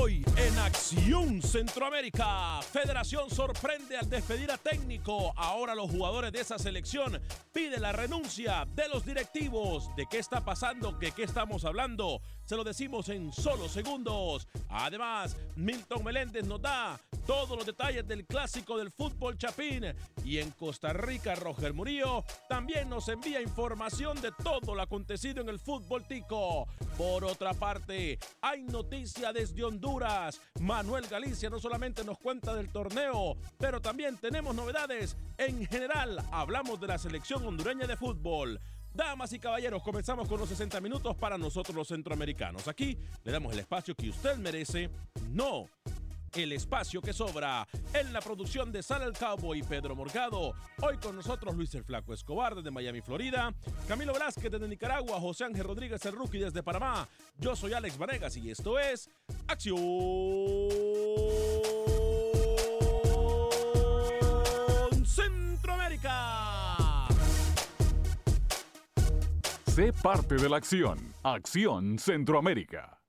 Hoy en Acción Centroamérica, Federación sorprende al despedir a técnico. Ahora los jugadores de esa selección piden la renuncia de los directivos. ¿De qué está pasando? ¿De qué estamos hablando? Se lo decimos en solo segundos. Además, Milton Meléndez nos da todos los detalles del clásico del fútbol chapín. Y en Costa Rica, Roger Murillo también nos envía información de todo lo acontecido en el fútbol tico. Por otra parte, hay noticia desde Honduras. Manuel Galicia no solamente nos cuenta del torneo, pero también tenemos novedades. En general, hablamos de la selección hondureña de fútbol. Damas y caballeros, comenzamos con los 60 minutos para nosotros los centroamericanos. Aquí le damos el espacio que usted merece, no el espacio que sobra. En la producción de Sal el Cowboy y Pedro Morgado. Hoy con nosotros Luis el Flaco Escobar desde Miami, Florida. Camilo Velázquez desde Nicaragua. José Ángel Rodríguez el Rookie desde Panamá. Yo soy Alex Vanegas y esto es Acción Centroamérica. Sé parte de la acción. Acción Centroamérica.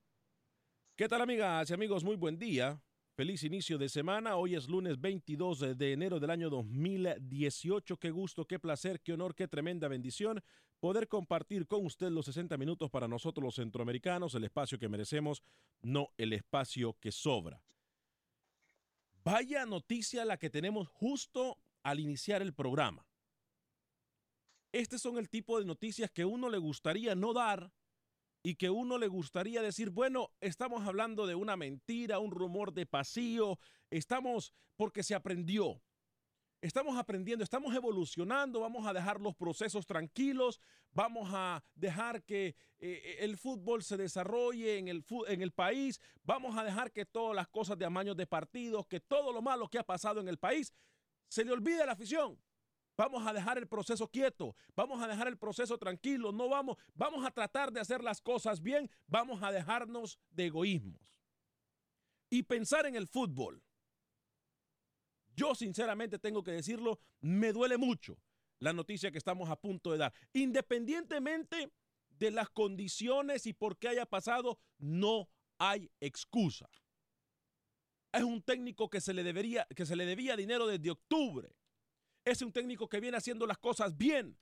¿Qué tal amigas y amigos? Muy buen día. Feliz inicio de semana. Hoy es lunes 22 de enero del año 2018. Qué gusto, qué placer, qué honor, qué tremenda bendición poder compartir con usted los 60 minutos para nosotros los centroamericanos, el espacio que merecemos, no el espacio que sobra. Vaya noticia la que tenemos justo al iniciar el programa. Este son el tipo de noticias que uno le gustaría no dar y que uno le gustaría decir, bueno, estamos hablando de una mentira, un rumor de pasillo, estamos porque se aprendió. Estamos aprendiendo, estamos evolucionando, vamos a dejar los procesos tranquilos, vamos a dejar que eh, el fútbol se desarrolle en el, en el país, vamos a dejar que todas las cosas de amaños de partidos, que todo lo malo que ha pasado en el país, se le olvide a la afición. Vamos a dejar el proceso quieto, vamos a dejar el proceso tranquilo, no vamos, vamos a tratar de hacer las cosas bien, vamos a dejarnos de egoísmos. Y pensar en el fútbol. Yo sinceramente tengo que decirlo, me duele mucho la noticia que estamos a punto de dar. Independientemente de las condiciones y por qué haya pasado, no hay excusa. Es un técnico que se le debería que se le debía dinero desde octubre. Es un técnico que viene haciendo las cosas bien.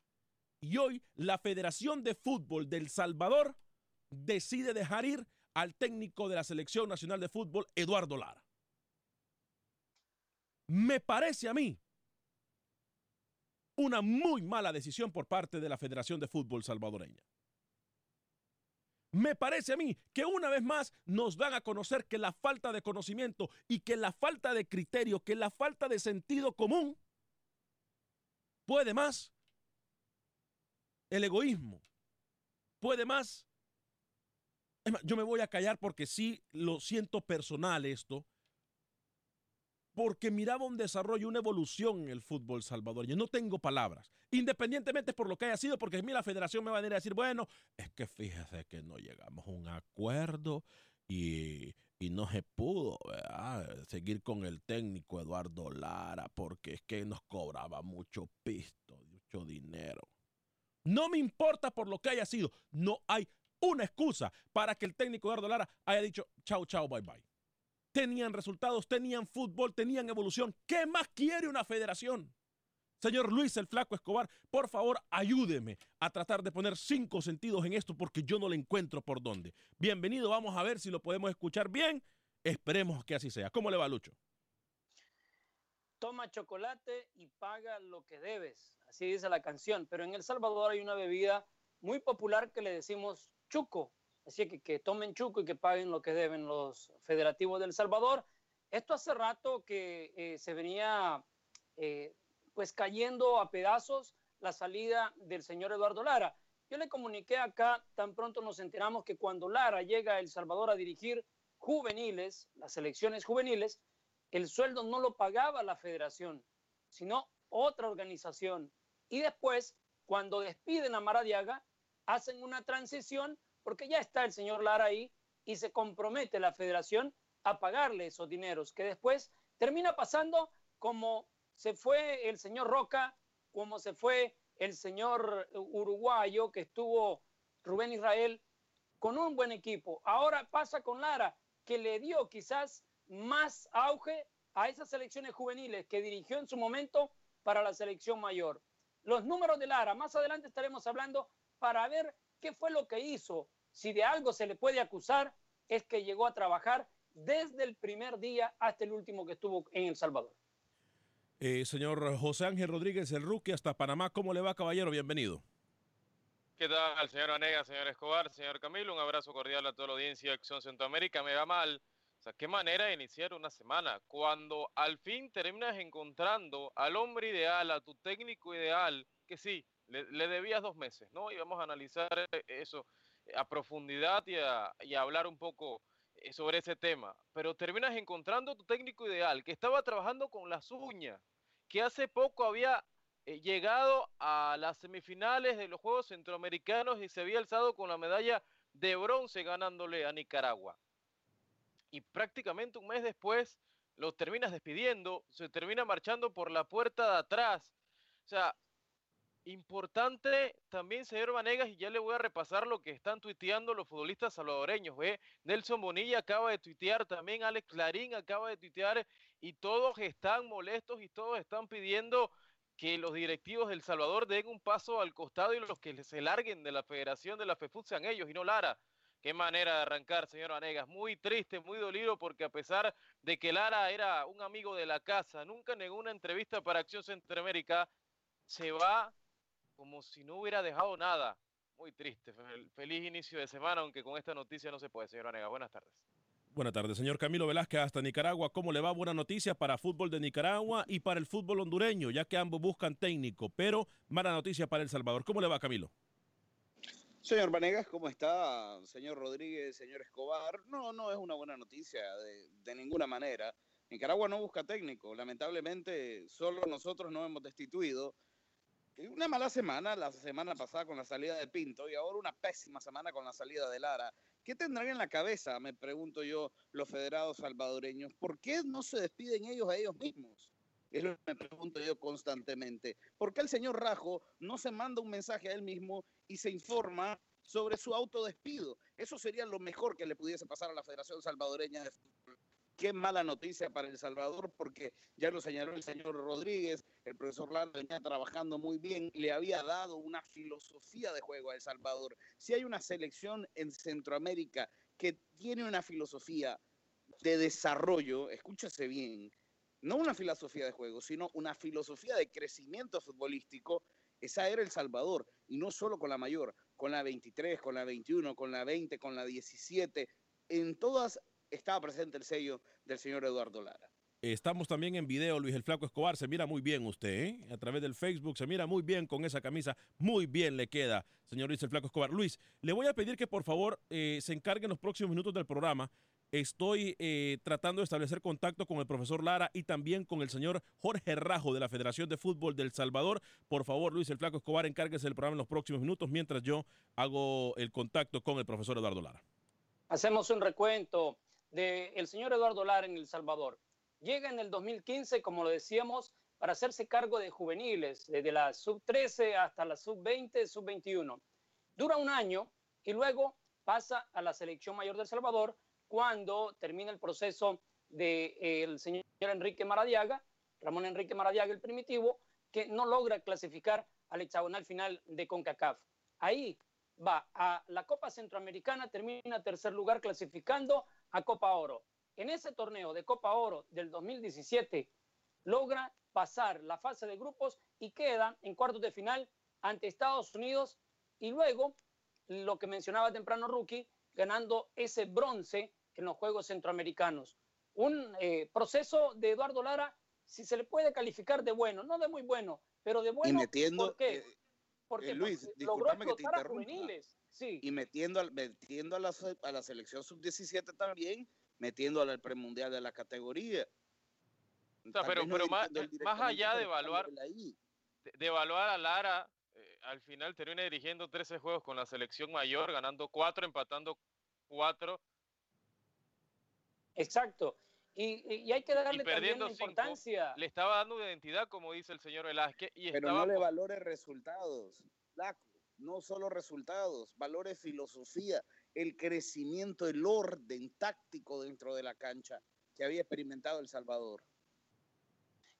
Y hoy la Federación de Fútbol del Salvador decide dejar ir al técnico de la Selección Nacional de Fútbol, Eduardo Lara. Me parece a mí una muy mala decisión por parte de la Federación de Fútbol salvadoreña. Me parece a mí que una vez más nos dan a conocer que la falta de conocimiento y que la falta de criterio, que la falta de sentido común puede más el egoísmo, puede más. Es más, yo me voy a callar porque sí lo siento personal esto, porque miraba un desarrollo, una evolución en el fútbol salvadoreño. No tengo palabras, independientemente por lo que haya sido, porque a mí la federación me va a venir a decir, bueno, es que fíjese que no llegamos a un acuerdo y, y no se pudo seguir con el técnico Eduardo Lara, porque es que nos cobraba mucho pisto, mucho dinero. No me importa por lo que haya sido, no hay una excusa para que el técnico Eduardo Lara haya dicho chao, chao, bye, bye tenían resultados, tenían fútbol, tenían evolución. ¿Qué más quiere una federación? Señor Luis el Flaco Escobar, por favor, ayúdeme a tratar de poner cinco sentidos en esto porque yo no le encuentro por dónde. Bienvenido, vamos a ver si lo podemos escuchar bien. Esperemos que así sea. ¿Cómo le va, Lucho? Toma chocolate y paga lo que debes. Así dice la canción. Pero en El Salvador hay una bebida muy popular que le decimos chuco. Así que que tomen chuco y que paguen lo que deben los federativos del Salvador. Esto hace rato que eh, se venía eh, pues cayendo a pedazos la salida del señor Eduardo Lara. Yo le comuniqué acá, tan pronto nos enteramos que cuando Lara llega a El Salvador a dirigir juveniles, las selecciones juveniles, el sueldo no lo pagaba la federación, sino otra organización. Y después, cuando despiden a Maradiaga, hacen una transición porque ya está el señor Lara ahí y se compromete la federación a pagarle esos dineros, que después termina pasando como se fue el señor Roca, como se fue el señor uruguayo que estuvo Rubén Israel con un buen equipo. Ahora pasa con Lara, que le dio quizás más auge a esas selecciones juveniles que dirigió en su momento para la selección mayor. Los números de Lara, más adelante estaremos hablando para ver qué fue lo que hizo. Si de algo se le puede acusar, es que llegó a trabajar desde el primer día hasta el último que estuvo en El Salvador. Eh, señor José Ángel Rodríguez, el rookie hasta Panamá. ¿Cómo le va, caballero? Bienvenido. ¿Qué tal, señor Anega, señor Escobar, señor Camilo? Un abrazo cordial a toda la audiencia de Acción Centroamérica. Me va mal. O sea, qué manera de iniciar una semana. Cuando al fin terminas encontrando al hombre ideal, a tu técnico ideal, que sí, le, le debías dos meses, ¿no? Y vamos a analizar eso a profundidad y a, y a hablar un poco sobre ese tema. Pero terminas encontrando tu técnico ideal, que estaba trabajando con las uñas, que hace poco había eh, llegado a las semifinales de los Juegos Centroamericanos y se había alzado con la medalla de bronce ganándole a Nicaragua. Y prácticamente un mes después lo terminas despidiendo, se termina marchando por la puerta de atrás. O sea, importante también, señor Vanegas, y ya le voy a repasar lo que están tuiteando los futbolistas salvadoreños. ¿ve? Nelson Bonilla acaba de tuitear, también Alex Clarín acaba de tuitear, y todos están molestos y todos están pidiendo que los directivos del Salvador den un paso al costado y los que se larguen de la federación de la FEFUT sean ellos y no Lara. Qué manera de arrancar, señor Vanegas. Muy triste, muy dolido, porque a pesar de que Lara era un amigo de la casa, nunca negó una entrevista para Acción Centroamérica, se va como si no hubiera dejado nada. Muy triste. Feliz inicio de semana, aunque con esta noticia no se puede, señor Vanegas. Buenas tardes. Buenas tardes, señor Camilo Velázquez, hasta Nicaragua. ¿Cómo le va? Buena noticia para fútbol de Nicaragua y para el fútbol hondureño, ya que ambos buscan técnico, pero mala noticia para El Salvador. ¿Cómo le va, Camilo? Señor Vanegas, ¿cómo está? Señor Rodríguez, señor Escobar. No, no es una buena noticia de, de, ninguna manera. Nicaragua no busca técnico. Lamentablemente, solo nosotros no hemos destituido. Una mala semana la semana pasada con la salida de Pinto y ahora una pésima semana con la salida de Lara. ¿Qué tendrán en la cabeza, me pregunto yo, los federados salvadoreños? ¿Por qué no se despiden ellos a ellos mismos? Es lo que me pregunto yo constantemente. ¿Por qué el señor Rajo no se manda un mensaje a él mismo y se informa sobre su autodespido? Eso sería lo mejor que le pudiese pasar a la Federación Salvadoreña de Fútbol. Qué mala noticia para El Salvador, porque ya lo señaló el señor Rodríguez, el profesor Lara venía trabajando muy bien, le había dado una filosofía de juego a El Salvador. Si hay una selección en Centroamérica que tiene una filosofía de desarrollo, escúchase bien, no una filosofía de juego, sino una filosofía de crecimiento futbolístico, Esa era El Salvador, y no solo con la mayor, con la 23, con la 21, con la 20, con la 17, en todas estaba presente el sello del señor Eduardo Lara. Estamos también en video, Luis el Flaco Escobar. Se mira muy bien usted, ¿eh? A través del Facebook. Se mira muy bien con esa camisa. Muy bien le queda, señor Luis el Flaco Escobar. Luis, le voy a pedir que por favor eh, se encargue en los próximos minutos del programa. Estoy eh, tratando de establecer contacto con el profesor Lara y también con el señor Jorge Rajo de la Federación de Fútbol del Salvador. Por favor, Luis el Flaco Escobar, encárguese del programa en los próximos minutos mientras yo hago el contacto con el profesor Eduardo Lara. Hacemos un recuento del señor Eduardo Lara en El Salvador. Llega en el 2015, como lo decíamos, para hacerse cargo de juveniles, desde la sub-13 hasta la sub-20, sub-21. Dura un año y luego pasa a la selección mayor del Salvador cuando termina el proceso del señor Enrique Maradiaga, Ramón Enrique Maradiaga, el primitivo, que no logra clasificar al hexagonal final de CONCACAF. Ahí va a la Copa Centroamericana, termina tercer lugar clasificando a Copa Oro. En ese torneo de Copa Oro del 2017 logra pasar la fase de grupos y queda en cuartos de final ante Estados Unidos y luego lo que mencionaba temprano Rookie, ganando ese bronce en los Juegos Centroamericanos. Un eh, proceso de Eduardo Lara, si se le puede calificar de bueno, no de muy bueno, pero de bueno. y metiendo, ¿por qué? eh, Porque eh, Luis, logró explotar a juveniles. Sí. y metiendo, al- metiendo a, la, a la selección sub-17 también, metiéndola al premundial de la categoría. O sea, pero, pero más, más allá de evaluar, de, de evaluar a Lara, eh, al final termina dirigiendo 13 juegos con la selección mayor, ganando 4, empatando 4 Exacto. Y, hay que darle también perdiendo cinco, importancia. Le estaba dando una identidad, como dice el señor Velázquez, y Pero estaba no le po- valore resultados, flaco. No solo resultados, valore filosofía, el crecimiento, el orden táctico dentro de la cancha que había experimentado El Salvador.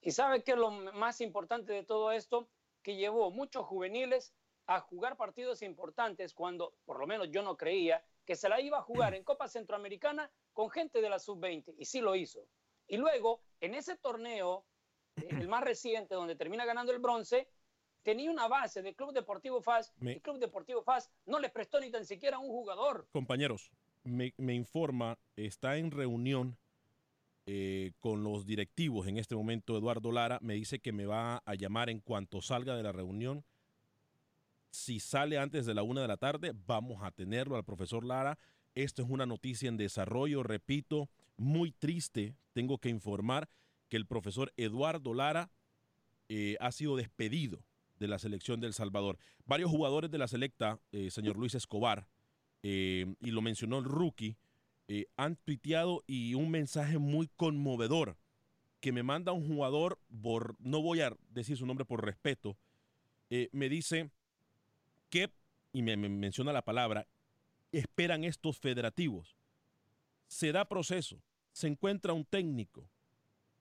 Y sabe que lo más importante de todo esto, que llevó muchos juveniles a jugar partidos importantes cuando, por lo menos yo no creía, que se la iba a jugar en Copa Centroamericana con gente de la sub-20, y sí lo hizo. Y luego, en ese torneo, el más reciente, donde termina ganando el bronce, tenía una base de Club Deportivo FAS, Me- y Club Deportivo FAS no les prestó ni tan siquiera un jugador. Compañeros, me, me informa, está en reunión eh, con los directivos en este momento, Eduardo Lara, me dice que me va a llamar en cuanto salga de la reunión. Si sale antes de la una de la tarde, vamos a tenerlo al profesor Lara. Esto es una noticia en desarrollo, repito, muy triste. Tengo que informar que el profesor Eduardo Lara eh, ha sido despedido de la selección del Salvador. Varios jugadores de la selecta, eh, señor Luis Escobar, eh, y lo mencionó el rookie, eh, han tuiteado y un mensaje muy conmovedor que me manda un jugador, por, no voy a decir su nombre por respeto, me dice que, y me, me menciona la palabra, esperan estos federativos. Se da proceso, se encuentra un técnico,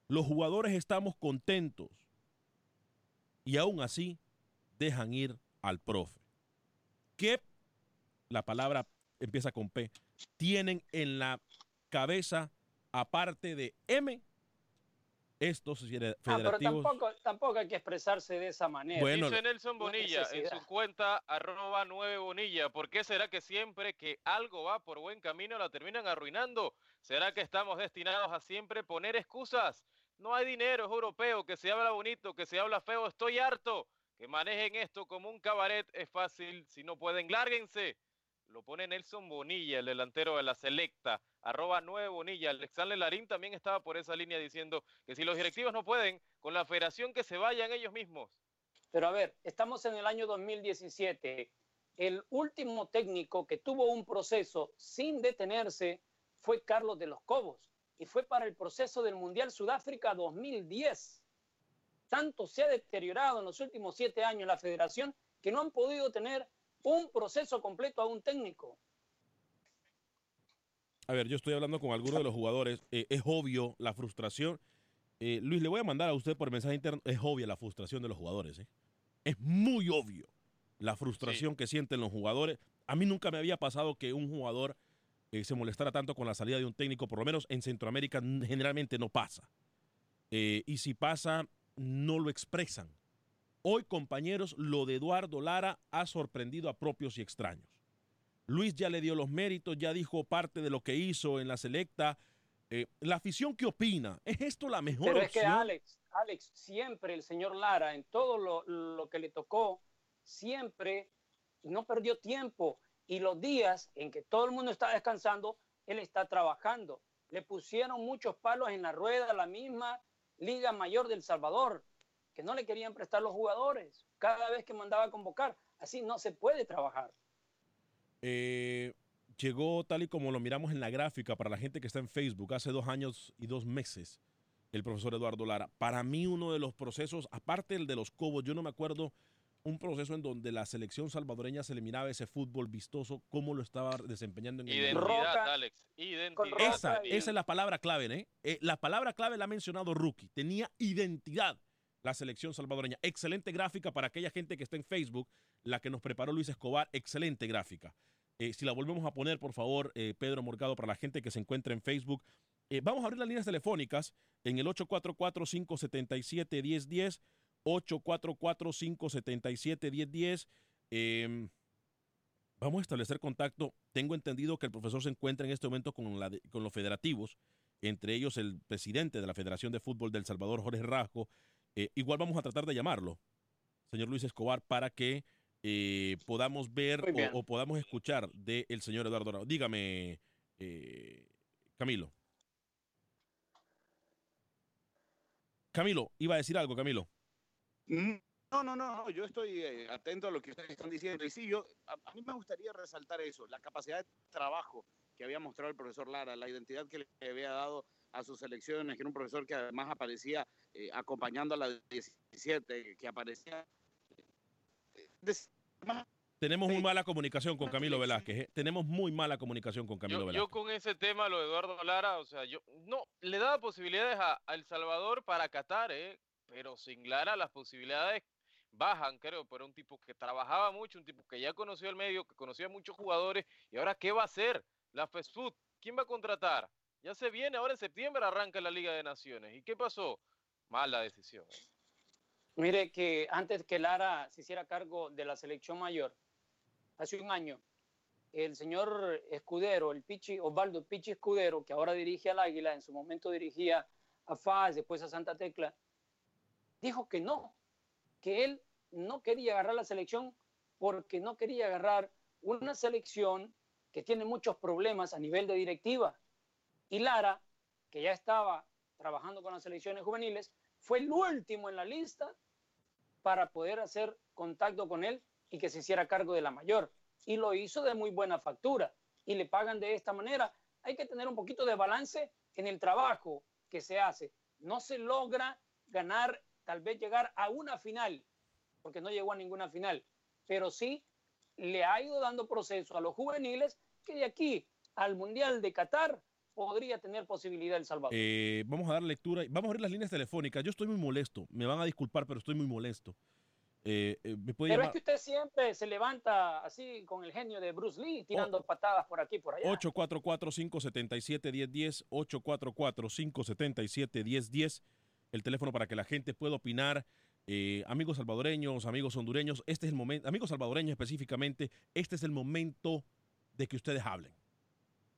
los jugadores estamos contentos y aún así dejan ir al profe. ¿Qué? La palabra empieza con P. Tienen en la cabeza, aparte de M, estos fede- Ah, pero federativos. tampoco, tampoco hay que expresarse de esa manera. Bueno, Dice Nelson Bonilla en su cuenta arroba 9 Bonilla. ¿Por qué será que siempre que algo va por buen camino la terminan arruinando? ¿Será que estamos destinados a siempre poner excusas? No hay dinero, es europeo, que se habla bonito, que se habla feo, estoy harto. Que manejen esto como un cabaret es fácil, si no pueden, lárguense. Lo pone Nelson Bonilla, el delantero de la selecta, arroba 9 Bonilla. Alexander Larín también estaba por esa línea diciendo que si los directivos no pueden, con la federación que se vayan ellos mismos. Pero a ver, estamos en el año 2017. El último técnico que tuvo un proceso sin detenerse fue Carlos de los Cobos y fue para el proceso del Mundial Sudáfrica 2010. Tanto se ha deteriorado en los últimos siete años la federación que no han podido tener un proceso completo a un técnico. A ver, yo estoy hablando con algunos de los jugadores. eh, es obvio la frustración. Eh, Luis, le voy a mandar a usted por mensaje interno. Es obvia la frustración de los jugadores. ¿eh? Es muy obvio la frustración que sienten los jugadores. A mí nunca me había pasado que un jugador eh, se molestara tanto con la salida de un técnico. Por lo menos en Centroamérica generalmente no pasa. Eh, y si pasa, no lo expresan. Hoy, compañeros, lo de Eduardo Lara ha sorprendido a propios y extraños. Luis ya le dio los méritos, ya dijo parte de lo que hizo en la selecta. Eh, la afición, ¿qué opina? ¿Es esto la mejor Pero es que Alex, Alex, siempre el señor Lara, en todo lo, lo que le tocó, siempre no perdió tiempo. Y los días en que todo el mundo está descansando, él está trabajando. Le pusieron muchos palos en la rueda la misma Liga Mayor del Salvador, que no le querían prestar los jugadores cada vez que mandaba a convocar. Así no se puede trabajar. Eh, llegó tal y como lo miramos en la gráfica para la gente que está en Facebook hace dos años y dos meses, el profesor Eduardo Lara. Para mí uno de los procesos, aparte del de los Cobos, yo no me acuerdo un proceso en donde la selección salvadoreña se le miraba ese fútbol vistoso, cómo lo estaba desempeñando en el Identidad, Roca, Alex. Identidad. Esa, y- esa es la palabra clave, ¿eh? Eh, La palabra clave la ha mencionado Rookie. Tenía identidad la selección salvadoreña. Excelente gráfica para aquella gente que está en Facebook, la que nos preparó Luis Escobar. Excelente gráfica. Eh, si la volvemos a poner, por favor, eh, Pedro Morgado, para la gente que se encuentra en Facebook. Eh, vamos a abrir las líneas telefónicas en el 844-577-1010. 844-577-1010. Eh, vamos a establecer contacto. Tengo entendido que el profesor se encuentra en este momento con, la de- con los federativos, entre ellos el presidente de la Federación de Fútbol del Salvador, Jorge Rasco. Eh, igual vamos a tratar de llamarlo, señor Luis Escobar, para que eh, podamos ver o, o podamos escuchar del señor Eduardo. Dígame, eh, Camilo. Camilo, iba a decir algo, Camilo. Mm, No, no, no, no, yo estoy eh, atento a lo que ustedes están diciendo. Y sí, yo, a, a mí me gustaría resaltar eso, la capacidad de trabajo que había mostrado el profesor Lara, la identidad que le había dado a sus elecciones, que era un profesor que además aparecía eh, acompañando a la 17, que aparecía... eh, más Tenemos muy mala comunicación con Camilo. Velázquez. ¿eh? Tenemos muy mala comunicación con Camilo Yo, yo Velázquez. con ese tema, lo de Eduardo Lara, o sea, yo no le daba posibilidades a, a El Salvador para Qatar, ¿eh? Pero sin Lara las posibilidades bajan, creo, pero un tipo que trabajaba mucho, un tipo que ya conocía el medio, que conocía muchos jugadores, y ahora, ¿qué va a hacer? La food, ¿quién va a contratar? Ya se viene, ahora en septiembre arranca la Liga de Naciones. ¿Y qué pasó? Mala decisión. ¿eh? Mire que antes que Lara se hiciera cargo de la selección mayor, hace un año, el señor Escudero, el Pichi, Osvaldo Pichi Escudero, que ahora dirige al Águila, en su momento dirigía a FAS, después a Santa Tecla, dijo que no, que él no quería agarrar la selección porque no quería agarrar una selección que tiene muchos problemas a nivel de directiva. Y Lara, que ya estaba trabajando con las selecciones juveniles, fue el último en la lista para poder hacer contacto con él y que se hiciera cargo de la mayor. Y lo hizo de muy buena factura y le pagan de esta manera. Hay que tener un poquito de balance en el trabajo que se hace. No se logra ganar, tal vez llegar a una final, porque no llegó a ninguna final, pero sí le ha ido dando proceso a los juveniles que de aquí al Mundial de Qatar podría tener posibilidad El Salvador. Eh, vamos a dar lectura. Vamos a abrir las líneas telefónicas. Yo estoy muy molesto. Me van a disculpar, pero estoy muy molesto. Eh, eh, me puede Pero es que usted siempre se levanta así con el genio de Bruce Lee, tirando patadas por aquí por allá. 844-577-1010. 844-577-1010. El teléfono para que la gente pueda opinar. Eh, amigos salvadoreños, amigos hondureños, este es el momento, amigos salvadoreños específicamente, este es el momento de que ustedes hablen.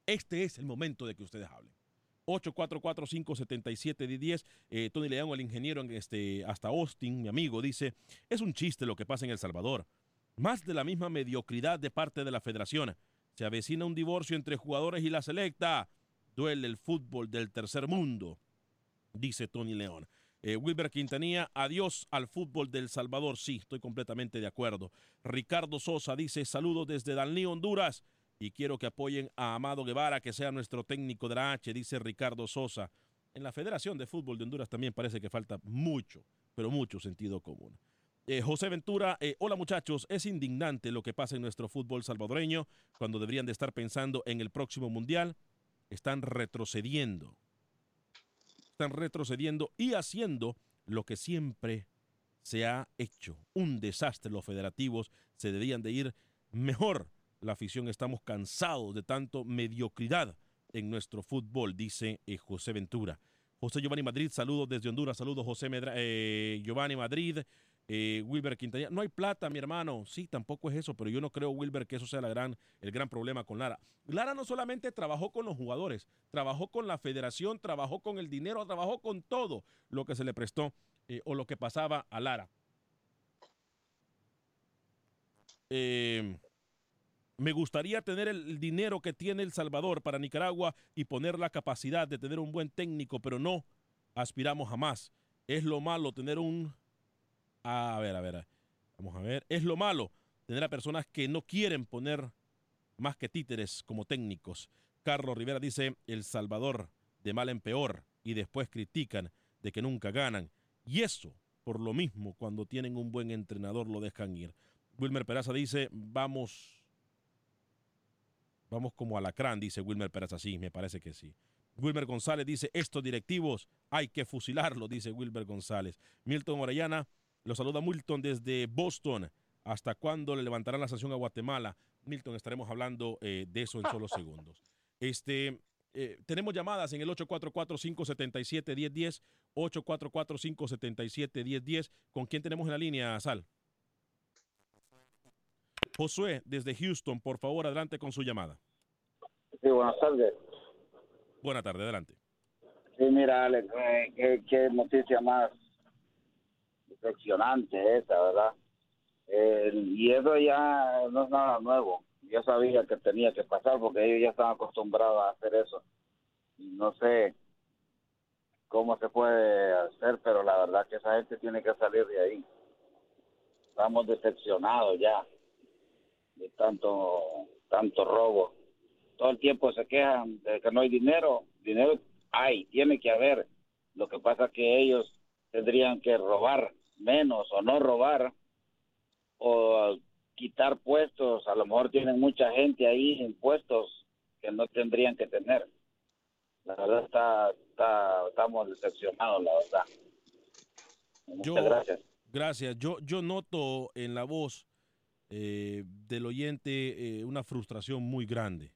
Este es el momento de que ustedes hablen. 844-577-1010. Eh, Tony León, el ingeniero en este, hasta Austin, mi amigo, dice, es un chiste lo que pasa en El Salvador. Más de la misma mediocridad de parte de la federación. Se avecina un divorcio entre jugadores y la selecta. Duele el fútbol del tercer mundo, dice Tony León. Eh, Wilber Quintanilla, adiós al fútbol del Salvador. Sí, estoy completamente de acuerdo. Ricardo Sosa dice, saludos desde Danlí, Honduras. Y quiero que apoyen a Amado Guevara, que sea nuestro técnico de la H, dice Ricardo Sosa. En la Federación de Fútbol de Honduras también parece que falta mucho, pero mucho sentido común. Eh, José Ventura, eh, hola muchachos, es indignante lo que pasa en nuestro fútbol salvadoreño cuando deberían de estar pensando en el próximo mundial. Están retrocediendo. Retrocediendo y haciendo lo que siempre se ha hecho. Un desastre. Los federativos se deberían de ir mejor. La afición estamos cansados de tanto mediocridad en nuestro fútbol, dice eh, José Ventura. José Giovanni Madrid, saludos desde Honduras, saludos José Medra- eh, Giovanni Madrid. Eh, Wilber Quintanilla, no hay plata, mi hermano. Sí, tampoco es eso, pero yo no creo, Wilber, que eso sea la gran, el gran problema con Lara. Lara no solamente trabajó con los jugadores, trabajó con la federación, trabajó con el dinero, trabajó con todo lo que se le prestó eh, o lo que pasaba a Lara. Eh, me gustaría tener el dinero que tiene El Salvador para Nicaragua y poner la capacidad de tener un buen técnico, pero no aspiramos a más. Es lo malo tener un... A ver, a ver, vamos a ver. Es lo malo tener a personas que no quieren poner más que títeres como técnicos. Carlos Rivera dice, El Salvador de mal en peor y después critican de que nunca ganan. Y eso, por lo mismo, cuando tienen un buen entrenador lo dejan ir. Wilmer Peraza dice, vamos Vamos como alacrán, dice Wilmer Peraza. Sí, me parece que sí. Wilmer González dice, estos directivos hay que fusilarlos, dice Wilmer González. Milton Orellana, lo saluda Milton desde Boston. ¿Hasta cuándo le levantarán la sanción a Guatemala? Milton, estaremos hablando eh, de eso en solo segundos. Este, eh, tenemos llamadas en el 844-577-1010, 844-577-1010. ¿Con quién tenemos en la línea, Sal? Josué, desde Houston, por favor, adelante con su llamada. Sí, buenas tardes. Buenas tardes, adelante. Sí, mira, Alex, eh, qué, qué noticia más decepcionante esa, ¿verdad? Y eso ya no es nada nuevo. Yo sabía que tenía que pasar porque ellos ya están acostumbrados a hacer eso. No sé cómo se puede hacer, pero la verdad que esa gente tiene que salir de ahí. Estamos decepcionados ya de tanto tanto robo. Todo el tiempo se quejan de que no hay dinero. Dinero hay, tiene que haber. Lo que pasa que ellos tendrían que robar menos o no robar o quitar puestos. A lo mejor tienen mucha gente ahí en puestos que no tendrían que tener. La verdad está, está estamos decepcionados, la verdad. Muchas Yo- gracias. Gracias. Yo, yo noto en la voz eh, del oyente eh, una frustración muy grande.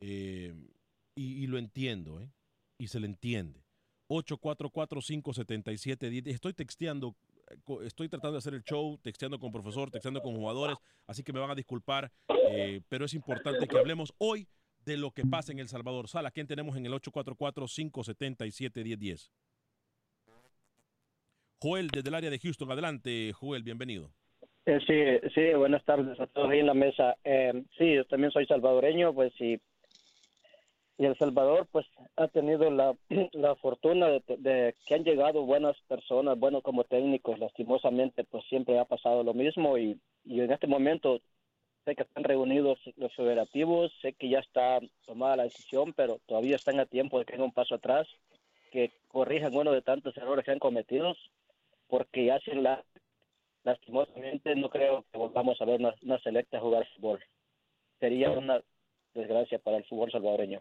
Eh, y, y lo entiendo, ¿eh? Y se le entiende. 844-577-10. Estoy texteando, eh, estoy tratando de hacer el show, texteando con profesor, texteando con jugadores, así que me van a disculpar, eh, pero es importante que hablemos hoy de lo que pasa en El Salvador. Sala, ¿quién tenemos en el 844-577-1010? Joel, desde el área de Houston. Adelante, Joel, bienvenido. Eh, sí, sí, buenas tardes a todos ahí en la mesa. Sí, yo también soy salvadoreño, pues y, y El Salvador pues ha tenido la, la fortuna de, que han llegado buenas personas, bueno como técnicos, lastimosamente pues siempre ha pasado lo mismo y, y en este momento sé que están reunidos los federativos, sé que ya está tomada la decisión, pero todavía están a tiempo de que den un paso atrás, que corrijan uno de tantos errores que han cometido, porque sin la lastimosamente no creo que volvamos a ver una, una selecta jugar fútbol. Sería una desgracia para el fútbol salvadoreño.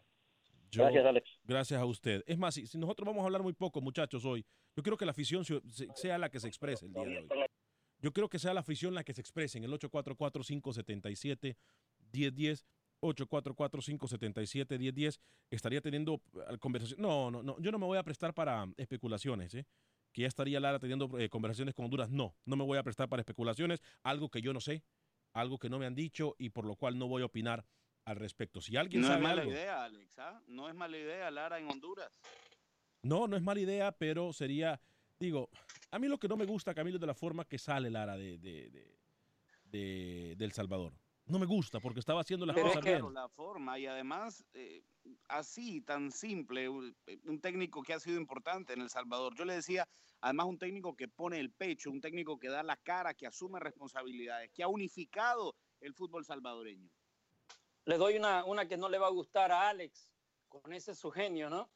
Yo- Gracias, Alex. Gracias a usted. Es más, si, si nosotros vamos a hablar muy poco, muchachos, hoy, yo quiero que la afición se- se- sea la que se exprese el día de hoy. Yo creo que sea la afición la que se exprese en el 844-577-1010. 844-577-1010 estaría teniendo eh, conversación. No, no, no, yo no me voy a prestar para especulaciones, ¿eh? Que ya estaría Lara teniendo eh, conversaciones con Honduras. No, no me voy a prestar para especulaciones, algo que yo no sé, algo que no me han dicho y por lo cual no voy a opinar al respecto. Si alguien No es mala algo, idea, Alex. ¿ah? No es mala idea Lara en Honduras. No, no es mala idea, pero sería, digo, a mí lo que no me gusta, Camilo, es de la forma que sale Lara de, de, de, de- de El Salvador. No me gusta porque estaba haciendo las es cosas bien. la forma y además eh, así, tan simple, un, un técnico que ha sido importante en El Salvador. Yo le decía, además un técnico que pone el pecho, un técnico que da la cara, que asume responsabilidades, que ha unificado el fútbol salvadoreño. Le doy una, una que no le va a gustar a Alex, con ese su genio, ¿no?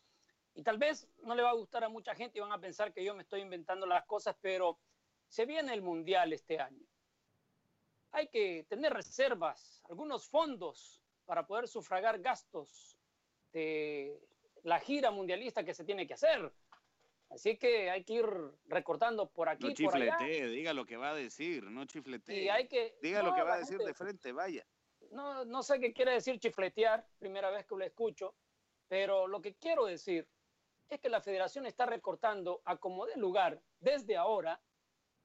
Y tal vez no le va a gustar a mucha gente y van a pensar que yo me estoy inventando las cosas, pero se viene el Mundial este año. Hay que tener reservas, algunos fondos para poder sufragar gastos de la gira mundialista que se tiene que hacer. Así que hay que ir recortando por aquí, No por allá. diga lo que va a decir, no chifletee. Y hay que- Diga lo que va a decir gente- de frente, vaya. No, no sé qué quiere decir chifletear, primera vez que lo escucho, pero lo que quiero decir es que la federación está recortando a como de lugar desde ahora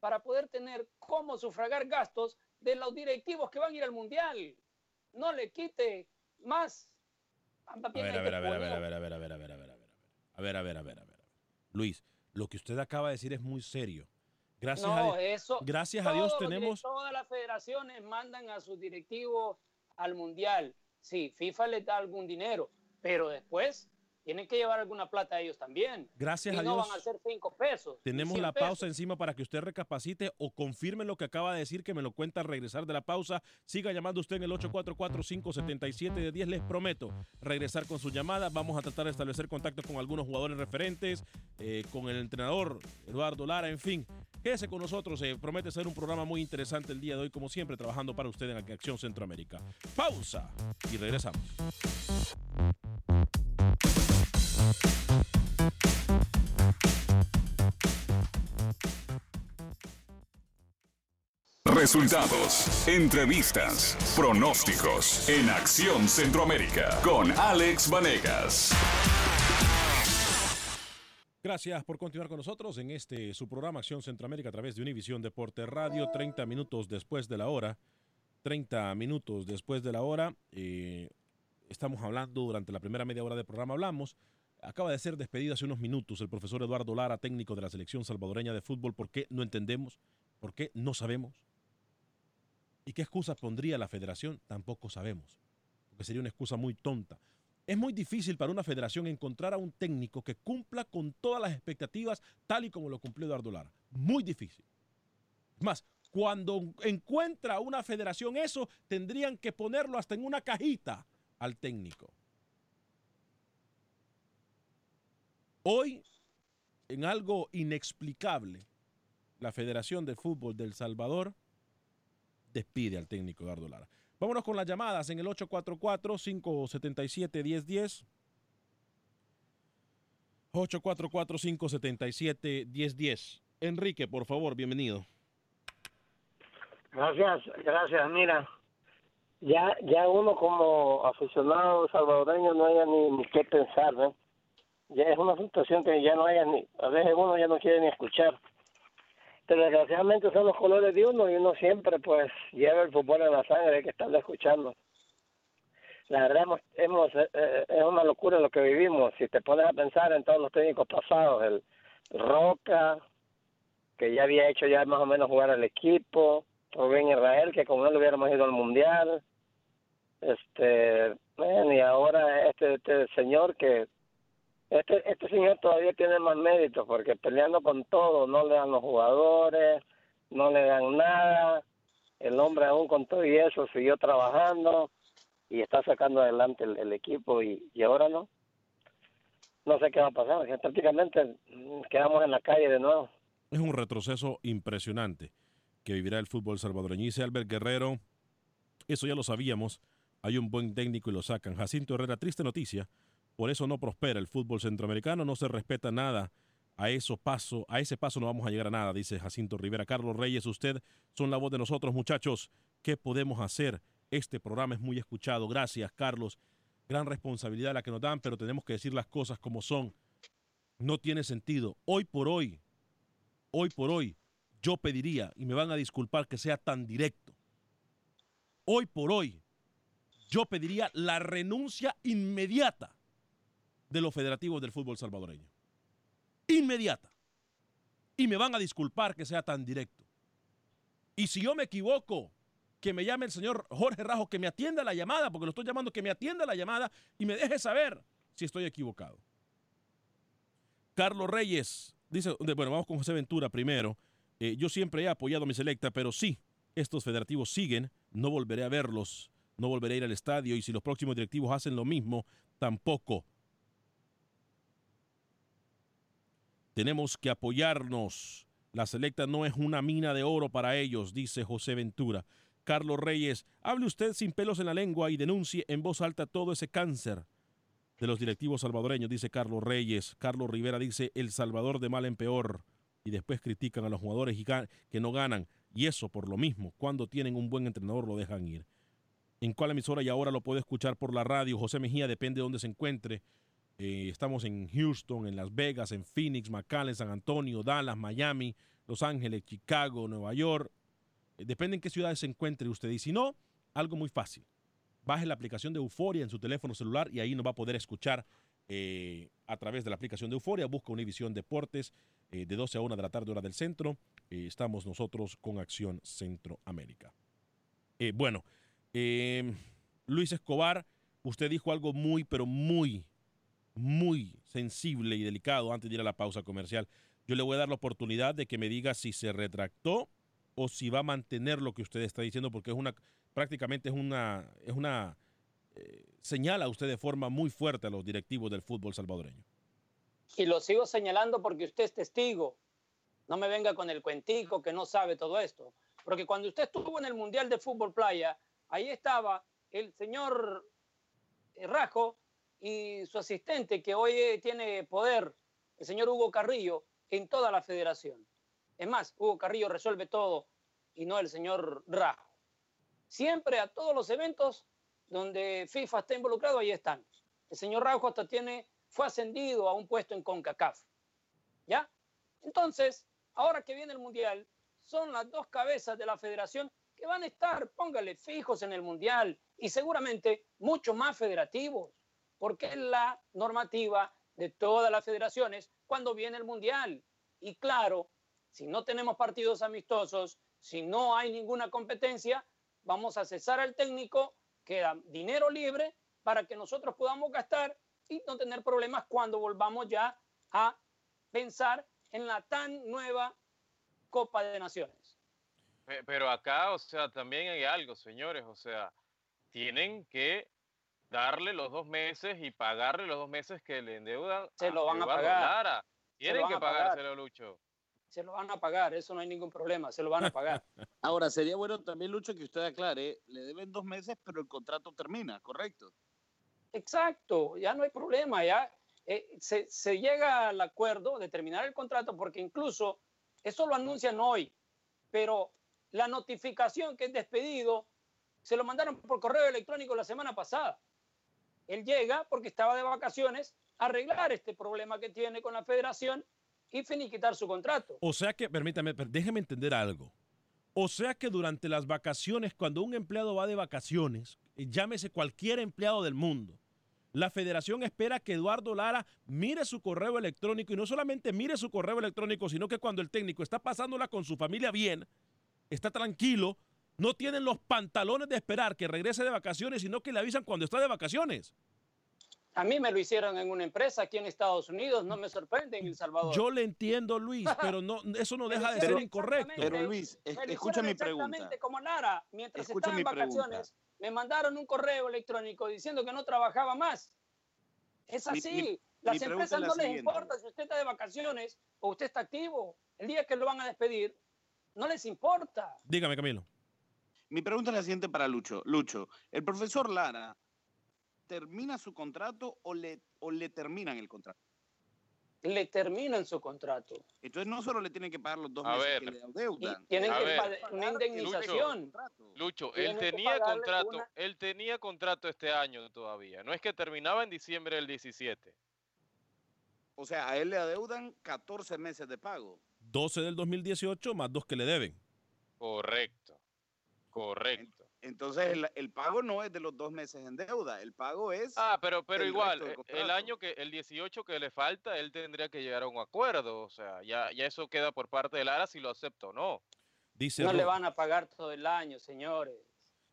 para poder tener cómo sufragar gastos de los directivos que van a ir al Mundial. No le quite más. A ver, a ver, a ver, a ver, a ver, a ver, a ver, a ver, a ver, a ver, a ver. A ver, a ver, a ver, a ver. Luis, lo que usted acaba de decir es muy serio. Gracias a Dios. eso. Gracias a Dios tenemos. Todas las federaciones mandan a sus directivos al mundial. Sí, FIFA les da algún dinero, pero después tienen que llevar alguna plata ellos también. Gracias y a no Dios. van a ser cinco pesos. Tenemos 100 la pesos. pausa encima para que usted recapacite o confirme lo que acaba de decir, que me lo cuenta al regresar de la pausa. Siga llamando usted en el 844-577-10. Les prometo regresar con su llamada. Vamos a tratar de establecer contacto con algunos jugadores referentes, eh, con el entrenador Eduardo Lara, en fin. Quédese con nosotros. eh, promete ser un programa muy interesante el día de hoy, como siempre, trabajando para usted en Acción Centroamérica. Pausa y regresamos. Resultados, entrevistas, pronósticos en Acción Centroamérica con Alex Vanegas. Gracias por continuar con nosotros en este su programa Acción Centroamérica a través de Univisión Deporte Radio, 30 minutos después de la hora. 30 minutos después de la hora. eh, estamos hablando durante la primera media hora del programa. Hablamos. Acaba de ser despedido hace unos minutos el profesor Eduardo Lara, técnico de la selección salvadoreña de fútbol. ¿Por qué no entendemos? ¿Por qué no sabemos? ¿Y qué excusa pondría la federación? Tampoco sabemos. Porque sería una excusa muy tonta. Es muy difícil para una federación encontrar a un técnico que cumpla con todas las expectativas tal y como lo cumplió Eduardo Lara. Muy difícil. Es más, cuando encuentra una federación eso, tendrían que ponerlo hasta en una cajita al técnico. Hoy, en algo inexplicable, la Federación de Fútbol del Salvador despide al técnico Eduardo Lara. Vámonos con las llamadas en el 844-577-1010. 844-577-1010. Enrique, por favor, bienvenido. Gracias, gracias. Mira, ya ya uno como aficionado salvadoreño no haya ni, ni qué pensar, ¿no? Ya es una situación que ya no haya ni, a veces uno ya no quiere ni escuchar. Desgraciadamente son los colores de uno y uno siempre pues lleva el fútbol en la sangre, hay que estarlo escuchando. La verdad hemos, hemos eh, eh, es una locura lo que vivimos. Si te pones a pensar en todos los técnicos pasados, el Roca, que ya había hecho ya más o menos jugar al equipo, Rubén Israel, que con él hubiéramos ido al mundial, este, bueno, y ahora este, este señor que, este, este señor todavía tiene más mérito, porque peleando con todo, no le dan los jugadores, no le dan nada, el hombre aún con todo y eso siguió trabajando y está sacando adelante el, equipo y, y ahora no. No sé qué va a pasar, que prácticamente quedamos en la calle de nuevo. Es un retroceso impresionante que vivirá el fútbol salvadoreño. Dice Albert Guerrero, eso ya lo sabíamos, hay un buen técnico y lo sacan. Jacinto Herrera, triste noticia, por eso no prospera el fútbol centroamericano, no se respeta nada. A eso paso, a ese paso no vamos a llegar a nada, dice Jacinto Rivera. Carlos Reyes, usted son la voz de nosotros, muchachos. ¿Qué podemos hacer? Este programa es muy escuchado. Gracias, Carlos. Gran responsabilidad la que nos dan, pero tenemos que decir las cosas como son. No tiene sentido. Hoy por hoy, hoy por hoy, yo pediría, y me van a disculpar que sea tan directo, hoy por hoy, yo pediría la renuncia inmediata de los federativos del fútbol salvadoreño. Inmediata. Y me van a disculpar que sea tan directo. Y si yo me equivoco, que me llame el señor Jorge Rajo, que me atienda la llamada, porque lo estoy llamando, que me atienda la llamada y me deje saber si estoy equivocado. Carlos Reyes dice, bueno, vamos con José Ventura primero. Eh, yo siempre he apoyado a mi selecta, pero sí, estos federativos siguen, no volveré a verlos, no volveré a ir al estadio y si los próximos directivos hacen lo mismo, tampoco. Tenemos que apoyarnos. La selecta no es una mina de oro para ellos, dice José Ventura. Carlos Reyes, hable usted sin pelos en la lengua y denuncie en voz alta todo ese cáncer de los directivos salvadoreños, dice Carlos Reyes. Carlos Rivera dice El Salvador de mal en peor. Y después critican a los jugadores que no ganan. Y eso por lo mismo, cuando tienen un buen entrenador lo dejan ir. ¿En cuál emisora y ahora lo puede escuchar por la radio? José Mejía, depende de dónde se encuentre. Eh, estamos en Houston, en Las Vegas, en Phoenix, McAllen, San Antonio, Dallas, Miami, Los Ángeles, Chicago, Nueva York. Eh, depende en qué ciudades se encuentre usted. Y si no, algo muy fácil. Baje la aplicación de Euforia en su teléfono celular y ahí nos va a poder escuchar eh, a través de la aplicación de Euforia. Busca Univisión Deportes de 12 a 1 de la tarde, hora del centro. Estamos nosotros con Acción Centroamérica. Bueno, Luis Escobar, usted dijo algo muy, pero muy, muy sensible y delicado antes de ir a la pausa comercial. Yo le voy a dar la oportunidad de que me diga si se retractó o si va a mantener lo que usted está diciendo, porque es una, prácticamente es una, es una eh, señala usted de forma muy fuerte a los directivos del fútbol salvadoreño. Y lo sigo señalando porque usted es testigo. No me venga con el cuentico que no sabe todo esto. Porque cuando usted estuvo en el Mundial de Fútbol Playa, ahí estaba el señor eh, Rajo y su asistente, que hoy eh, tiene poder, el señor Hugo Carrillo, en toda la federación. Es más, Hugo Carrillo resuelve todo y no el señor Rajo. Siempre a todos los eventos donde FIFA está involucrado, ahí están. El señor Rajo hasta tiene, fue ascendido a un puesto en CONCACAF. ¿Ya? Entonces, ahora que viene el Mundial, son las dos cabezas de la federación que van a estar, póngale, fijos en el Mundial y seguramente mucho más federativos, porque es la normativa de todas las federaciones cuando viene el Mundial. Y claro, si no tenemos partidos amistosos, si no hay ninguna competencia, vamos a cesar al técnico, queda dinero libre para que nosotros podamos gastar y no tener problemas cuando volvamos ya a pensar en la tan nueva Copa de Naciones. Pe- Pero acá, o sea, también hay algo, señores, o sea, tienen que darle los dos meses y pagarle los dos meses que le endeudan Se lo van a pagar. Lara. Tienen que pagárselo, Lucho. Se lo van a pagar, eso no hay ningún problema, se lo van a pagar. Ahora, sería bueno también, Lucho, que usted aclare, le deben dos meses, pero el contrato termina, ¿correcto? Exacto, ya no hay problema, ya eh, se, se llega al acuerdo de terminar el contrato porque incluso eso lo anuncian hoy, pero la notificación que es despedido se lo mandaron por correo electrónico la semana pasada. Él llega porque estaba de vacaciones a arreglar este problema que tiene con la federación y finiquitar su contrato. O sea que, permítame, per- déjeme entender algo. O sea que durante las vacaciones, cuando un empleado va de vacaciones, eh, llámese cualquier empleado del mundo, la federación espera que Eduardo Lara mire su correo electrónico y no solamente mire su correo electrónico, sino que cuando el técnico está pasándola con su familia bien, está tranquilo, no tienen los pantalones de esperar que regrese de vacaciones, sino que le avisan cuando está de vacaciones. A mí me lo hicieron en una empresa aquí en Estados Unidos, no me sorprende en El Salvador. Yo le entiendo, Luis, pero no, eso no deja de ser incorrecto. Pero, Luis, es- escucha mi pregunta. Exactamente como Lara, mientras Escucha estaba en pregunta. vacaciones, me mandaron un correo electrónico diciendo que no trabajaba más. Es así. mi- Las mi empresas la no les importa si usted está de vacaciones o usted está activo. El día que lo van a despedir, no les importa. Dígame, Camilo. Mi pregunta es la siguiente para Lucho. Lucho, ¿el profesor Lara termina su contrato o le, o le terminan el contrato? Le terminan su contrato. Entonces no solo le tienen que pagar los dos A meses ver. que le adeudan. Y tienen A que ver. pagar una indemnización. Lucho, él tenía contrato, una- él tenía contrato este año todavía. No es que terminaba en diciembre del 17. O sea, a él le adeudan 14 meses de pago. 12 del 2018 más dos que le deben. Correcto. Correcto. Entonces el, el pago no es de los dos meses en deuda, el pago es... Ah, pero, pero igual, del eh, el año que, el 18 que le falta, él tendría que llegar a un acuerdo. O sea, ya, ya eso queda por parte de Lara si lo acepta o no. Dice, No Ro- le van a pagar todo el año, señores.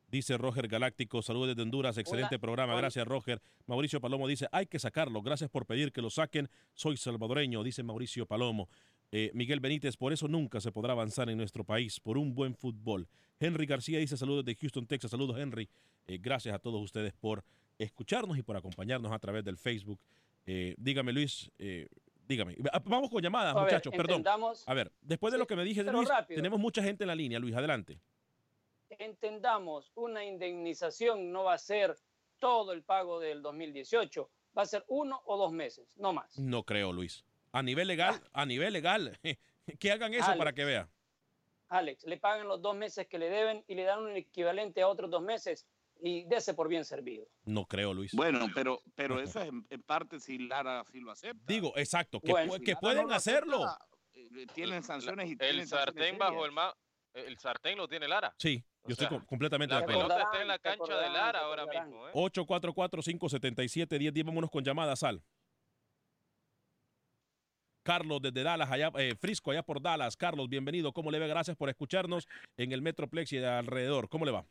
dice Roger Galáctico, saludos desde Honduras, excelente programa, gracias Roger. Mauricio Palomo dice, hay que sacarlo, gracias por pedir que lo saquen, soy salvadoreño, dice Mauricio Palomo. Eh, Miguel Benítez, por eso nunca se podrá avanzar en nuestro país, por un buen fútbol. Henry García dice, saludos de Houston, Texas, saludos Henry. Eh, gracias a todos ustedes por escucharnos y por acompañarnos a través del Facebook. Eh, dígame Luis, eh, dígame. Ah, Vamos con llamadas, A ver, muchachos, perdón. entendamos- A ver, después de Sí, lo que me dije, Luis, rápido. tenemos mucha gente en la línea, Luis, adelante. entendamos, una indemnización no va a ser todo el pago del 2018, va a ser uno o dos meses, no más. No creo, Luis. A nivel legal, a nivel legal, que hagan eso para que vea. Alex, le pagan los dos meses que le deben y le dan un equivalente a otros dos meses. y dese por bien servido. No creo, Luis. Bueno, pero, pero eso es en, en parte si Lara sí lo acepta. Digo, exacto, que, Bueno, pu- Si que Lara pueden no hacerlo. acepta, eh, tienen sanciones y El tienen sartén bajo el ma el sartén lo tiene Lara. Sí, O yo estoy sea, com- completamente de La acuerdo. pelota está en la cancha de Lara ahora mismo. ¿eh? 844-577-1010. Vámonos con llamada, Sal. Carlos desde Dallas, allá, eh, Frisco, allá por Dallas. Carlos, bienvenido. ¿Cómo le va? Gracias por escucharnos en el Metroplex y de alrededor. ¿Cómo le va?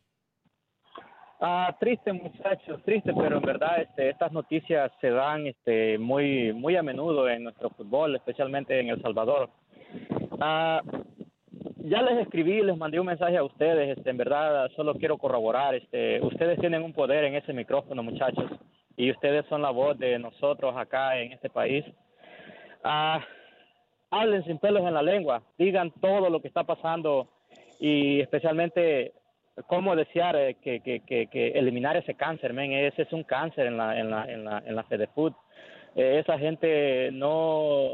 Ah, triste muchachos, triste, pero en verdad este, estas noticias se dan este, muy, muy a menudo en nuestro fútbol, especialmente en El Salvador. Ah, ya les escribí, les mandé un mensaje a ustedes, este, en verdad solo quiero corroborar, este, ustedes tienen un poder en ese micrófono muchachos y ustedes son la voz de nosotros acá en este país. Ah, hablen sin pelos en la lengua, digan todo lo que está pasando y especialmente cómo desear eh, que, que, que, eliminar ese cáncer, men, ese es un cáncer en la en la en la en la Fedefood. Eh, esa gente no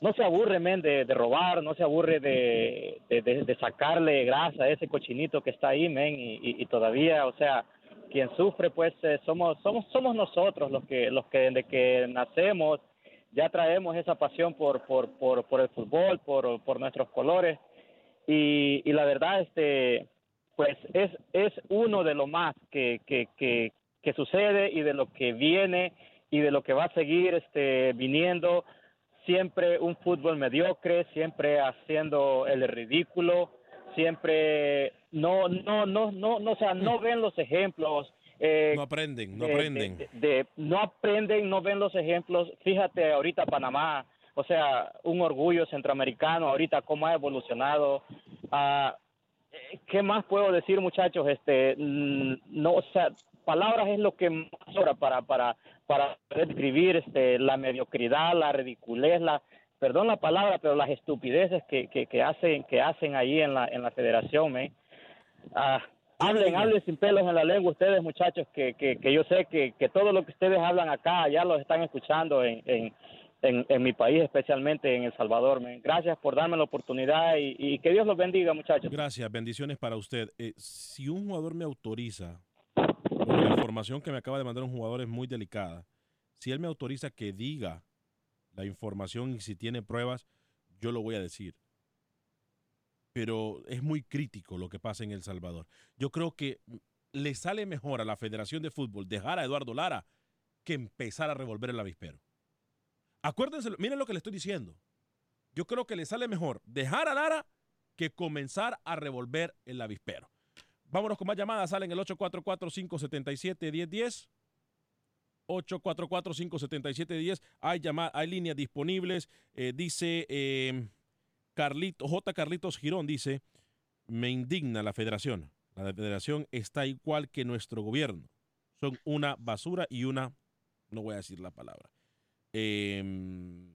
no se aburre, men, de, de robar, no se aburre de, de, sacarle grasa a ese cochinito que está ahí, men, y todavía, o sea, quien sufre, pues, eh, somos somos somos nosotros los que los que desde que nacemos ya traemos esa pasión por por por, por el fútbol, por por nuestros colores y, y la verdad, este pues es, es uno de lo más que, que, que, que sucede y de lo que viene y de lo que va a seguir este, viniendo. Siempre un fútbol mediocre, siempre haciendo el ridículo, siempre no, no, no, no, no, o sea, no ven los ejemplos. Eh, No aprenden, no de- aprenden. de- de- no aprenden, no ven los ejemplos. Fíjate ahorita Panamá, o sea, un orgullo centroamericano, ahorita cómo ha evolucionado. Ah, eh, ¿Qué más puedo decir, muchachos? Este, mm, no, o sea, palabras es lo que más sobra para, para, para describir este, la mediocridad, la ridiculez, la, perdón la palabra, pero las estupideces que, que, que hacen, que hacen ahí en la, en la federación, ¿me? Ah, hablen, hablen sin pelos en la lengua ustedes, muchachos, que, que, que yo sé que, que todo lo que ustedes hablan acá, ya lo están escuchando en, en, en, en mi país, especialmente en El Salvador. men. Gracias por darme la oportunidad y, y que Dios los bendiga, muchachos. Gracias, bendiciones para usted. Eh, si un jugador me autoriza, porque la información que me acaba de mandar un jugador es muy delicada, si él me autoriza que diga la información y si tiene pruebas, yo lo voy a decir. Pero es muy crítico lo que pasa en El Salvador. Yo creo que le sale mejor a la Federación de Fútbol dejar a Eduardo Lara que empezar a revolver el avispero. Acuérdense, miren lo que le estoy diciendo. Yo creo que le sale mejor dejar a Lara que comenzar a revolver el avispero. Vámonos con más llamadas. Salen el 844-577-1010. 844-577-10. Hay, llama- hay líneas disponibles. Eh, dice eh, Carlito, J. Carlitos Girón, dice, me indigna la federación. La federación está igual que nuestro gobierno. Son una basura y una, no voy a decir la palabra. Em,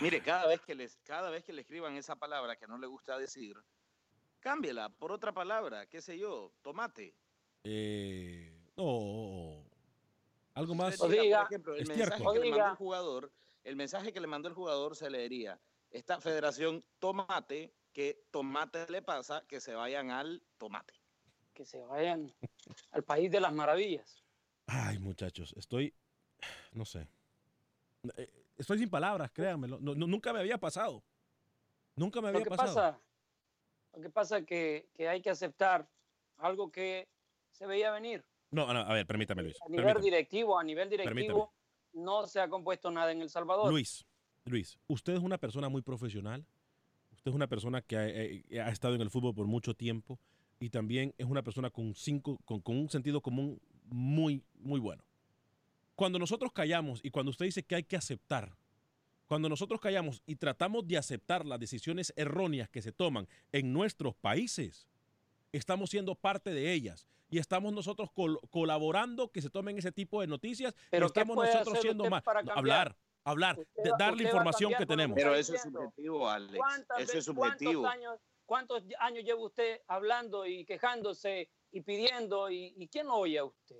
Mire, cada vez que les, cada vez que le escriban esa palabra que no le gusta decir, cámbiela por otra palabra, qué sé yo, tomate. eh, no, algo más. Diga, por ejemplo, el mensaje que le mandó el jugador, el mensaje que le mandó el jugador se leería, esta federación tomate, que tomate le pasa, que se vayan al tomate. Que se vayan al país de las maravillas. Ay, muchachos, estoy, no sé. Eh, Estoy sin palabras, créanmelo. No- no- nunca me había pasado. Nunca me había Lo que pasado. pasa, lo que pasa es que, que hay que aceptar algo que se veía venir. No, no, a ver, permítame, Luis. A nivel permítame. directivo, a nivel directivo, no se ha compuesto nada en El Salvador. Luis, Luis, usted es una persona muy profesional. Usted es una persona que ha, eh, ha estado en el fútbol por mucho tiempo y también es una persona con, cinco, con, con un sentido común muy, muy bueno. Cuando nosotros callamos y cuando usted dice que hay que aceptar, cuando nosotros callamos y tratamos de aceptar las decisiones erróneas que se toman en nuestros países, estamos siendo parte de ellas y estamos nosotros col- colaborando que se tomen ese tipo de noticias Pero y ¿qué estamos nosotros siendo más. hablar, hablar, Usted de- dar la información que tenemos. Pero eso es subjetivo, Alex. ¿Cuántas Eso es subjetivo. ¿Cuántos años, ¿Cuántos años lleva usted hablando y quejándose y pidiendo? ¿Y, y quién lo oye a usted?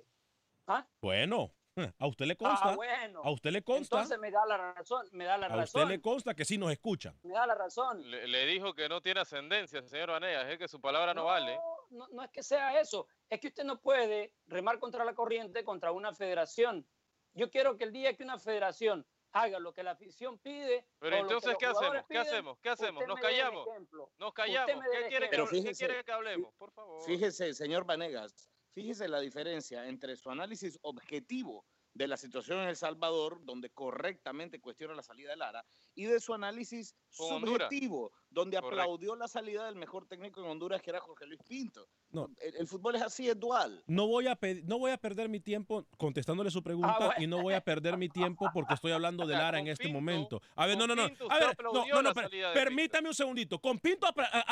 ¿Ah? Bueno, a usted le consta. Ah, bueno. A usted le consta. Entonces me da la razón, me da la a usted le consta que sí nos escuchan. Me da la razón. Le, le dijo que no tiene ascendencia, señor Vanegas, es que su palabra no, vale. no, no es que sea eso, es que usted no puede remar contra la corriente contra una federación. Yo quiero que el día que una federación haga lo que la afición pide. Pero entonces, ¿qué hacemos? ¿Qué hacemos? ¿Qué hacemos? ¿Nos callamos? Nos callamos. ¿Qué quiere, que, qué quiere que hablemos? Por favor. Fíjese, señor Vanegas, fíjese la diferencia entre su análisis objetivo de la situación en El Salvador, donde correctamente cuestiona la salida de Lara, y de su análisis Honduras. Donde Correcto. aplaudió la salida del mejor técnico en Honduras, que era Jorge Luis Pinto. No. El, el fútbol es así, es dual. No voy, a no voy a perder mi tiempo contestándole su pregunta Ah, bueno. y no voy a perder mi tiempo porque estoy hablando de Lara en este Pinto- momento. A ver, no, no, no. A ver, no, no, no, per- Pinto. permítame un segundito. Con Pinto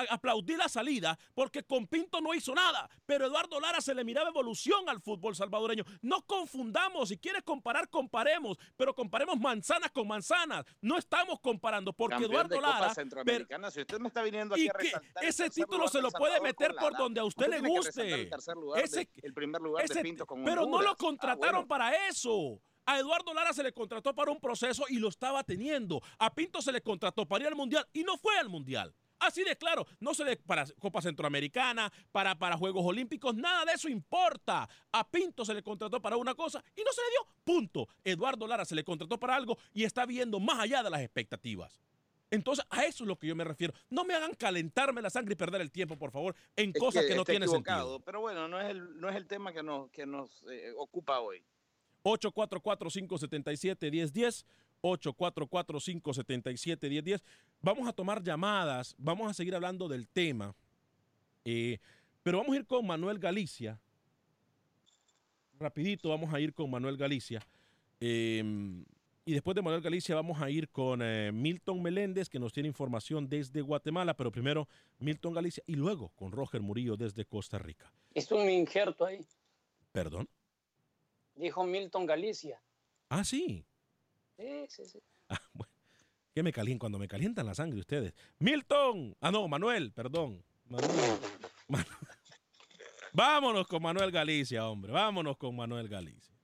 aplaudí la salida porque con Pinto no hizo nada, pero Eduardo Lara se le miraba evolución al fútbol salvadoreño. No confundamos, si quieres comparar, comparemos, pero comparemos manzanas con manzanas. No estamos comparando porque Campeón Eduardo Lara Centroamericana. Si usted me está viniendo aquí y a resaltar ese título lugar se lo puede meter por donde a usted usted le guste. El, tercer lugar Ese- de- el primer lugar ese de Pinto con pero no lo. Ah, contrataron bueno. para eso. A Eduardo Lara se le contrató para un proceso y lo estaba teniendo. A Pinto se le contrató para ir al Mundial y no fue al Mundial. Así de claro, no se le para Copa Centroamericana, para, para Juegos Olímpicos, nada de eso importa. A Pinto se le contrató para una cosa y no se le dio. Punto. Eduardo Lara se le contrató para algo y está viendo más allá de las expectativas. Entonces, a eso es lo que yo me refiero. No me hagan calentarme la sangre y perder el tiempo, por favor, en Es cosas que, no tienen sentido. Pero bueno, no es el, no es el tema que nos, que nos eh, ocupa hoy. 844-577-1010. 844-577-1010. Vamos a tomar llamadas, vamos a seguir hablando del tema, eh, pero vamos a ir con Manuel Galicia. Rapidito vamos a ir con Manuel Galicia. Eh, y después de Manuel Galicia vamos a ir con eh, Milton Meléndez, que nos tiene información desde Guatemala, pero primero Milton Galicia y luego con Roger Murillo desde Costa Rica. Es un injerto ahí, Perdón. dijo Milton Galicia. Ah, sí. Sí, sí, sí. Ah, bueno. Que me calientan cuando me calientan la sangre ustedes. Milton. Ah, no, Manuel, perdón. Manuel. Manu- Vámonos con Manuel Galicia, hombre. Vámonos con Manuel Galicia.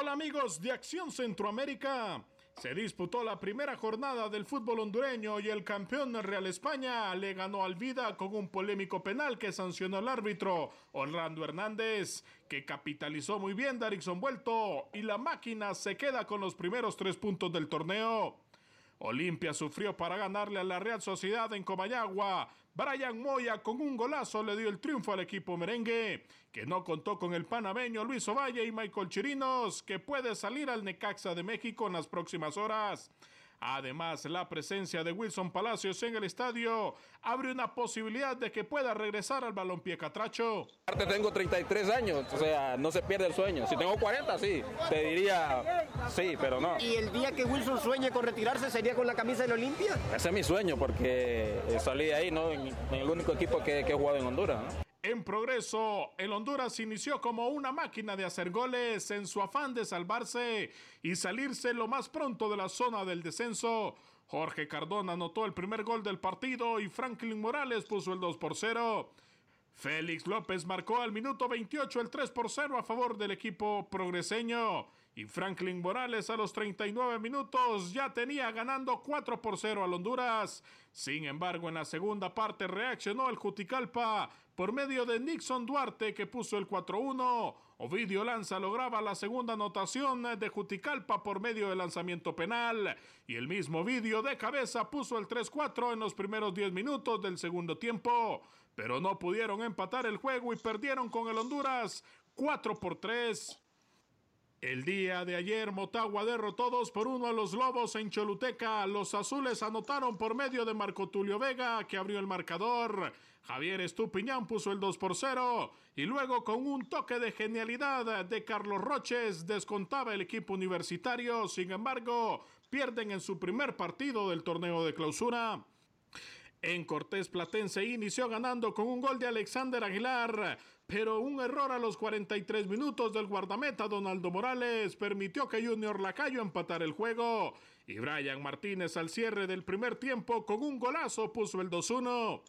Hola amigos de Acción Centroamérica. Se disputó la primera jornada del fútbol hondureño y el campeón Real España le ganó al Vida con un polémico penal que sancionó el árbitro Orlando Hernández, que capitalizó muy bien Darixon Vuelto y la máquina se queda con los primeros tres puntos del torneo. Olimpia sufrió para ganarle a la Real Sociedad en Comayagua. Brian Moya con un golazo le dio el triunfo al equipo merengue, que no contó con el panameño Luis Ovalle y Michael Chirinos, que puede salir al Necaxa de México en las próximas horas. Además, la presencia de Wilson Palacios en el estadio abre una posibilidad de que pueda regresar al balompié catracho. Aparte tengo 33 años, o sea, no se pierde el sueño. Si tengo 40, sí, te diría sí, pero no. ¿Y el día que Wilson sueñe con retirarse sería con la camisa del Olimpia? Ese es mi sueño porque eh, salí de ahí, ¿no? En, en el único equipo que, que he jugado en Honduras. ¿no? En progreso, el Honduras inició como una máquina de hacer goles en su afán de salvarse y salirse lo más pronto de la zona del descenso. Jorge Cardona anotó el primer gol del partido y Franklin Morales puso el 2 por 0. Félix López marcó al minuto 28 el 3 por 0 a favor del equipo progreseño. Y Franklin Morales a los 39 minutos ya tenía ganando 4 por 0 al Honduras. Sin embargo, en la segunda parte reaccionó el Juticalpa por medio de Nixon Duarte que puso el 4-1. Ovidio Lanza lograba la segunda anotación de Juticalpa por medio del lanzamiento penal. Y el mismo Ovidio de cabeza puso el 3-4 en los primeros 10 minutos del segundo tiempo. Pero no pudieron empatar el juego y perdieron con el Honduras 4 por 3. El día de ayer, Motagua derrotó 2 por 1 a los Lobos en Choluteca. Los azules anotaron por medio de Marco Tulio Vega, que abrió el marcador. Javier Estupiñán puso el 2 por 0. Y luego, con un toque de genialidad de Carlos Roches, descontaba el equipo universitario. Sin embargo, pierden en su primer partido del torneo de clausura. En Cortés Platense inició ganando con un gol de Alexander Aguilar, pero un error a los 43 minutos del guardameta Donaldo Morales permitió que Junior Lacayo empatara el juego. Y Brian Martínez al cierre del primer tiempo con un golazo puso el 2-1.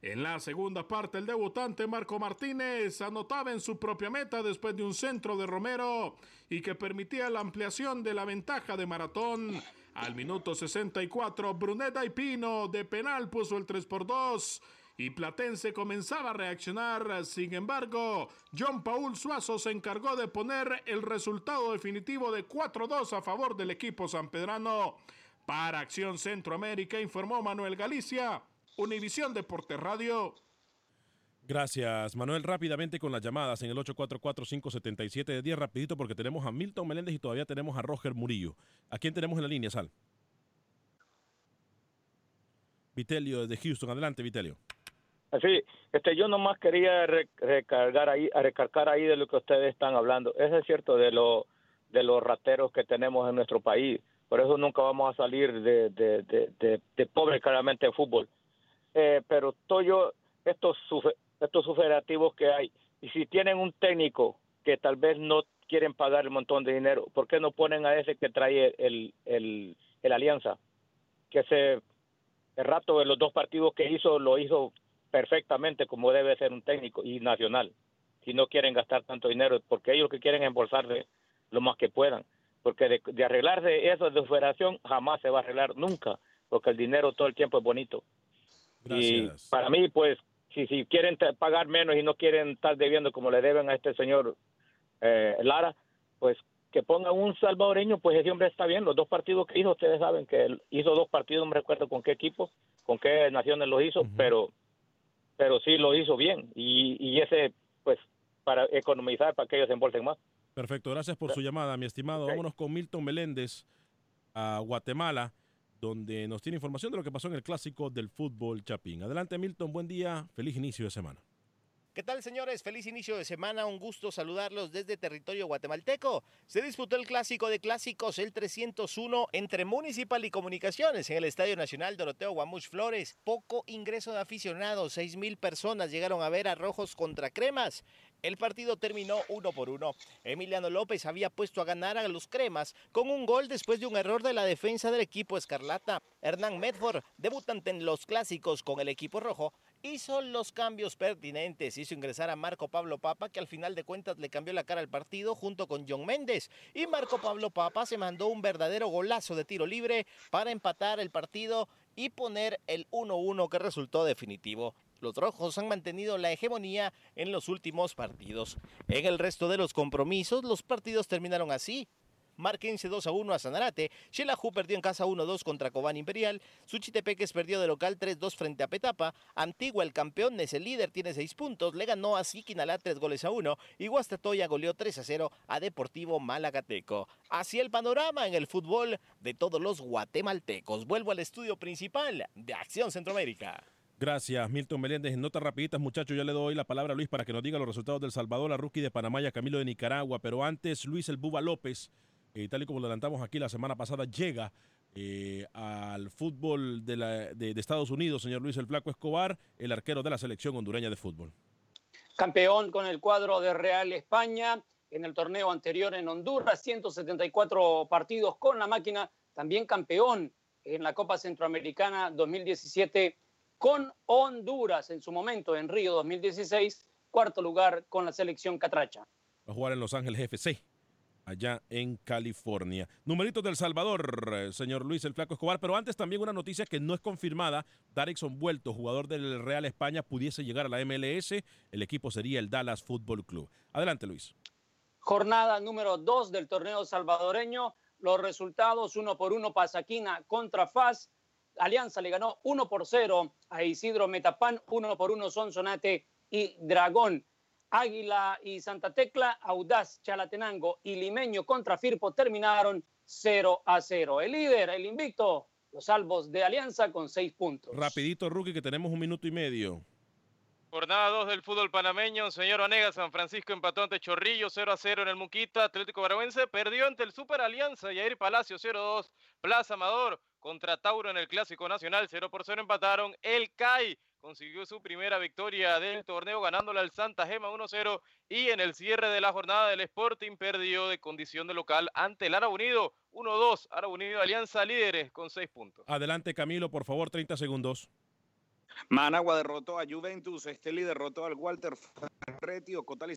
En la segunda parte, el debutante Marco Martínez anotaba en su propia meta después de un centro de Romero y que permitía la ampliación de la ventaja de Maratón. Al minuto 64, Bruneta y Pino de penal puso el 3 por 2. Y Platense comenzaba a reaccionar. Sin embargo, John Paul Suazo se encargó de poner el resultado definitivo de 4-2 a favor del equipo sanpedrano. Para Acción Centroamérica informó Manuel Galicia, Univisión Deportes Radio. Gracias, Manuel. Rápidamente con las llamadas en el 844-577 de 10, rapidito porque tenemos a Milton Meléndez y todavía tenemos a Roger Murillo. ¿A quién tenemos en la línea, Sal? Vitelio desde Houston. Adelante, Vitelio. Así, este, yo nomás quería re- recargar ahí, recargar ahí de lo que ustedes están hablando. Eso es cierto de lo, de los rateros que tenemos en nuestro país. Por eso nunca vamos a salir de, de, de, de, pobre claramente de fútbol. Eh, pero todo yo, estos, estos superativos que hay, y si tienen un técnico que tal vez no quieren pagar el montón de dinero, ¿por qué no ponen a ese que trae el, el, el Alianza? Que se el rato de los dos partidos que hizo lo hizo perfectamente como debe ser un técnico y nacional. Si no quieren gastar tanto dinero, porque ellos que quieren embolsarse lo más que puedan. Porque de, de arreglarse eso de federación jamás se va a arreglar nunca, porque el dinero todo el tiempo es bonito. Gracias. Y para mí, pues, si, si quieren pagar menos y no quieren estar debiendo como le deben a este señor eh, Lara, pues que pongan un salvadoreño, pues ese hombre está bien. Los dos partidos que hizo, ustedes saben que él hizo dos partidos, no me recuerdo con qué equipo, con qué naciones los hizo, pero pero sí lo hizo bien. Y, y ese, pues, para economizar, para que ellos se embolsen más. Perfecto, gracias por su llamada, mi estimado. Vámonos con Milton Meléndez a Guatemala, donde nos tiene información de lo que pasó en el clásico del fútbol Chapín. Adelante, Milton, buen día, feliz inicio de semana. ¿Qué tal, señores? Feliz inicio de semana. Un gusto saludarlos desde territorio guatemalteco. Se disputó el clásico de clásicos, el 301, entre Municipal y Comunicaciones en el Estadio Nacional Doroteo Guamuch Flores. Poco ingreso de aficionados, 6 mil personas llegaron a ver a Rojos contra Cremas. El partido terminó uno por uno. Emiliano López había puesto a ganar a los cremas con un gol después de un error de la defensa del equipo Escarlata. Hernán Medford, debutante en los clásicos con el equipo rojo, hizo los cambios pertinentes. Hizo ingresar a Marco Pablo Papa, que al final de cuentas le cambió la cara al partido junto con John Méndez. Y Marco Pablo Papa se mandó un verdadero golazo de tiro libre para empatar el partido y poner el 1-1 que resultó definitivo. Los rojos han mantenido la hegemonía en los últimos partidos. En el resto de los compromisos, los partidos terminaron así. Marquense 2 a 1 a Sanarate, Xelajú perdió en casa 1-2 contra Cobán Imperial, Suchitepeques perdió de local 3-2 frente a Petapa, Antigua el campeón es el líder, tiene 6 puntos, le ganó a Siquinalá 3 goles a 1 y Guastatoya goleó 3 a 0 a Deportivo Malagateco. Así el panorama en el fútbol de todos los guatemaltecos. Vuelvo al estudio principal de Acción Centroamérica. Gracias, Milton Meléndez. En notas rapiditas, muchachos, ya le doy la palabra a Luis para que nos diga los resultados del Salvador, la rookie de Panamá y a Camilo de Nicaragua. Pero antes, Luis el Buba López, eh, tal y como lo adelantamos aquí la semana pasada, llega eh, al fútbol de, la- de- de Estados Unidos, señor Luis el Flaco Escobar, el arquero de la selección hondureña de fútbol. campeón con el cuadro de Real España en el torneo anterior en Honduras, 174 partidos con la máquina, también campeón en la Copa Centroamericana 2017 con Honduras en su momento en Río 2016, cuarto lugar con la selección catracha. Va a jugar en Los Ángeles FC, allá en California. Numeritos del Salvador, eh, señor Luis el Flaco Escobar. Pero antes también una noticia que no es confirmada. Darixon Vuelto, jugador del Real España, pudiese llegar a la MLS. El equipo sería el Dallas Football Club. Adelante, Luis. Jornada número 2 del torneo salvadoreño. Los resultados, uno por uno, Pasaquina contra FAS. Alianza le ganó 1 por 0 a Isidro Metapán, 1 por 1 Sonsonate y Dragón. Águila y Santa Tecla, Audaz, Chalatenango y Limeño contra Firpo terminaron 0 a 0. El líder, el invicto, los salvos de Alianza con 6 puntos. Rapidito, Rookie, que tenemos un minuto y medio. Jornada 2 del fútbol panameño. Señor Vanega, San Francisco empató ante Chorrillo 0 a 0 en el Muquita. Atlético Barauense perdió ante el Super Alianza. Yair Palacio 0-2. Plaza Amador contra Tauro en el Clásico Nacional 0 por 0 empataron. El CAI consiguió su primera victoria del torneo ganándole al Santa Gema 1-0 y en el cierre de la jornada del Sporting perdió de condición de local ante el Ara Unido 1-2. Ara Unido Alianza líderes con 6 puntos. Adelante, Camilo, por favor, 30 segundos. Managua derrotó a Juventus, Esteli derrotó al Walter Ferretti, Ocotali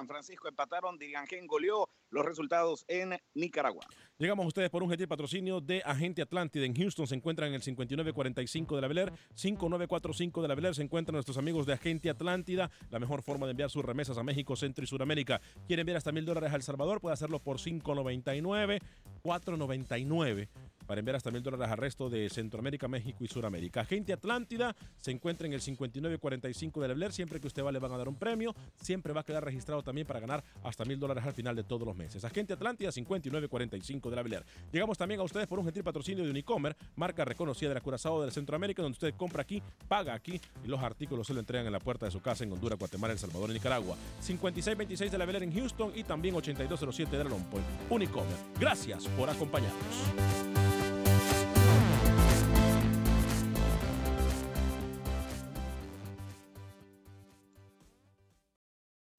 San Francisco empataron, Diriangén goleó los resultados en Nicaragua. Llegamos ustedes por un gentil patrocinio de Agente Atlántida. En Houston se encuentran en el 5945 de la Bel Air, 5945 de la Bel Air. Se encuentran nuestros amigos de Agente Atlántida. La mejor forma de enviar sus remesas a México, Centro y Sudamérica. Quieren enviar hasta mil dólares a El Salvador, puede hacerlo por 599, 499 para enviar hasta mil dólares al resto de Centroamérica, México y Sudamérica. Agente Atlántida se encuentra en el 5945 de la Bel Siempre que usted va, le van a dar un premio. Siempre va a quedar registrado también para ganar hasta mil dólares al final de todos los meses. Agente Atlántida 5945 de la Bel Llegamos también a ustedes por un gentil patrocinio de Unicomer, marca reconocida de la Curazao de Centroamérica, donde usted compra aquí, paga aquí y los artículos se lo entregan en la puerta de su casa en Honduras, Guatemala, El Salvador y Nicaragua. 5626 de la Bel en Houston y también 8207 de la. Unicomer. Gracias por acompañarnos.